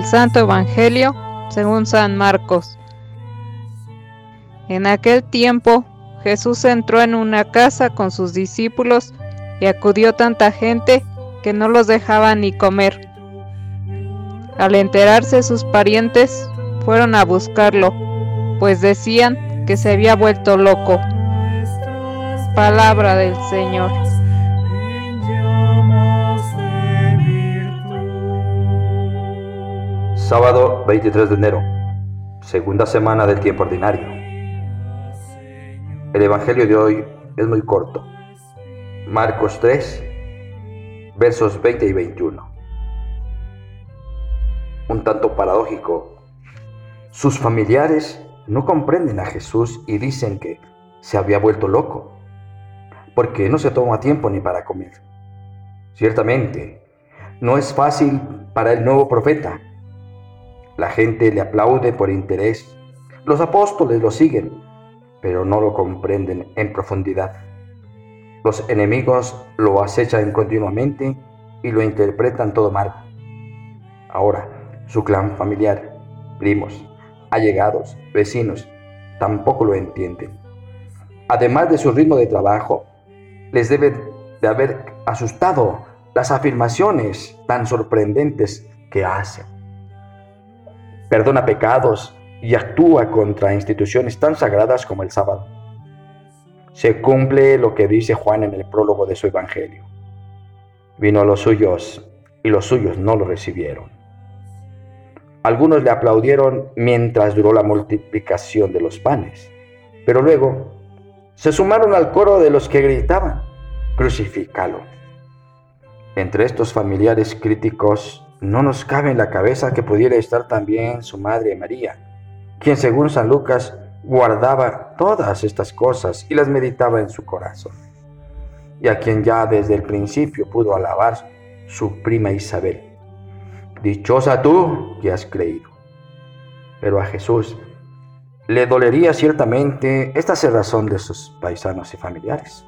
Santo Evangelio según San Marcos. En aquel tiempo Jesús entró en una casa con sus discípulos y acudió tanta gente que no los dejaba ni comer. Al enterarse sus parientes, fueron a buscarlo, pues decían que se había vuelto loco. Palabra del Señor. Sábado 23 de enero, segunda semana del tiempo ordinario. El Evangelio de hoy es muy corto. Marcos 3, versos 20 y 21. Un tanto paradójico. Sus familiares no comprenden a Jesús y dicen que se había vuelto loco, porque no se toma tiempo ni para comer. Ciertamente, no es fácil para el nuevo profeta la gente le aplaude por interés. Los apóstoles lo siguen, pero no lo comprenden en profundidad. Los enemigos lo acechan continuamente y lo interpretan todo mal. Ahora, su clan familiar, primos, allegados, vecinos, tampoco lo entienden. Además de su ritmo de trabajo, les debe de haber asustado las afirmaciones tan sorprendentes que hacen perdona pecados y actúa contra instituciones tan sagradas como el sábado. Se cumple lo que dice Juan en el prólogo de su Evangelio. Vino a los suyos y los suyos no lo recibieron. Algunos le aplaudieron mientras duró la multiplicación de los panes, pero luego se sumaron al coro de los que gritaban, crucifícalo. Entre estos familiares críticos no nos cabe en la cabeza que pudiera estar también su madre María, quien según San Lucas guardaba todas estas cosas y las meditaba en su corazón, y a quien ya desde el principio pudo alabar su prima Isabel. Dichosa tú que has creído. Pero a Jesús le dolería ciertamente esta cerrazón de sus paisanos y familiares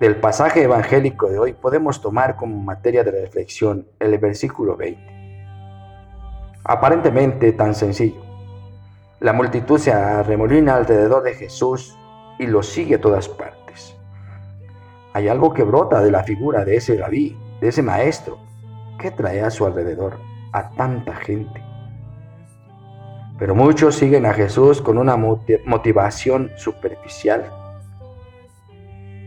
del pasaje evangélico de hoy podemos tomar como materia de reflexión el versículo 20. Aparentemente tan sencillo. La multitud se arremolina alrededor de Jesús y lo sigue a todas partes. Hay algo que brota de la figura de ese rabí, de ese maestro, que trae a su alrededor a tanta gente. Pero muchos siguen a Jesús con una motivación superficial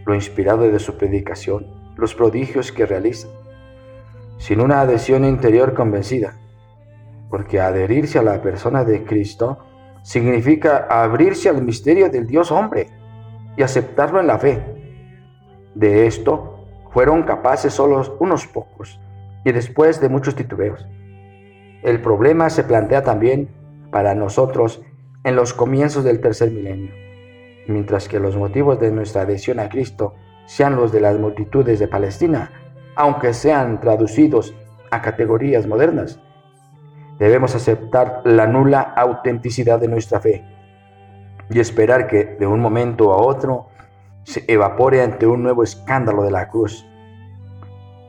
lo inspirado de su predicación, los prodigios que realiza, sin una adhesión interior convencida, porque adherirse a la persona de Cristo significa abrirse al misterio del Dios hombre y aceptarlo en la fe. De esto fueron capaces solo unos pocos y después de muchos titubeos. El problema se plantea también para nosotros en los comienzos del tercer milenio mientras que los motivos de nuestra adhesión a Cristo sean los de las multitudes de Palestina, aunque sean traducidos a categorías modernas. Debemos aceptar la nula autenticidad de nuestra fe y esperar que de un momento a otro se evapore ante un nuevo escándalo de la cruz.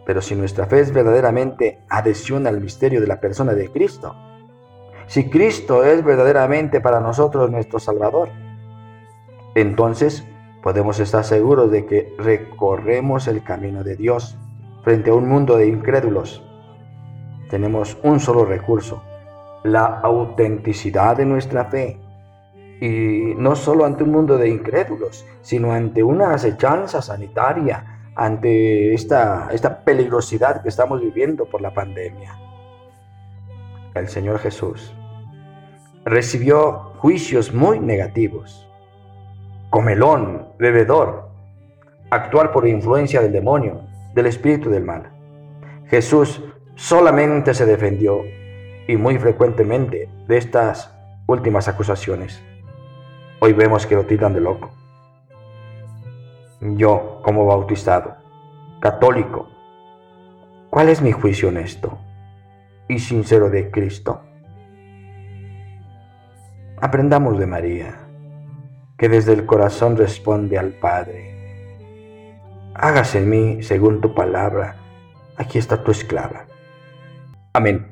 Pero si nuestra fe es verdaderamente adhesión al misterio de la persona de Cristo, si Cristo es verdaderamente para nosotros nuestro Salvador, entonces podemos estar seguros de que recorremos el camino de Dios frente a un mundo de incrédulos. Tenemos un solo recurso, la autenticidad de nuestra fe. Y no solo ante un mundo de incrédulos, sino ante una acechanza sanitaria, ante esta, esta peligrosidad que estamos viviendo por la pandemia. El Señor Jesús recibió juicios muy negativos comelón, bebedor, actuar por influencia del demonio, del espíritu del mal. Jesús solamente se defendió y muy frecuentemente de estas últimas acusaciones. Hoy vemos que lo tiran de loco. Yo, como bautizado, católico, ¿cuál es mi juicio honesto y sincero de Cristo? Aprendamos de María que desde el corazón responde al Padre. Hágase en mí según tu palabra. Aquí está tu esclava. Amén.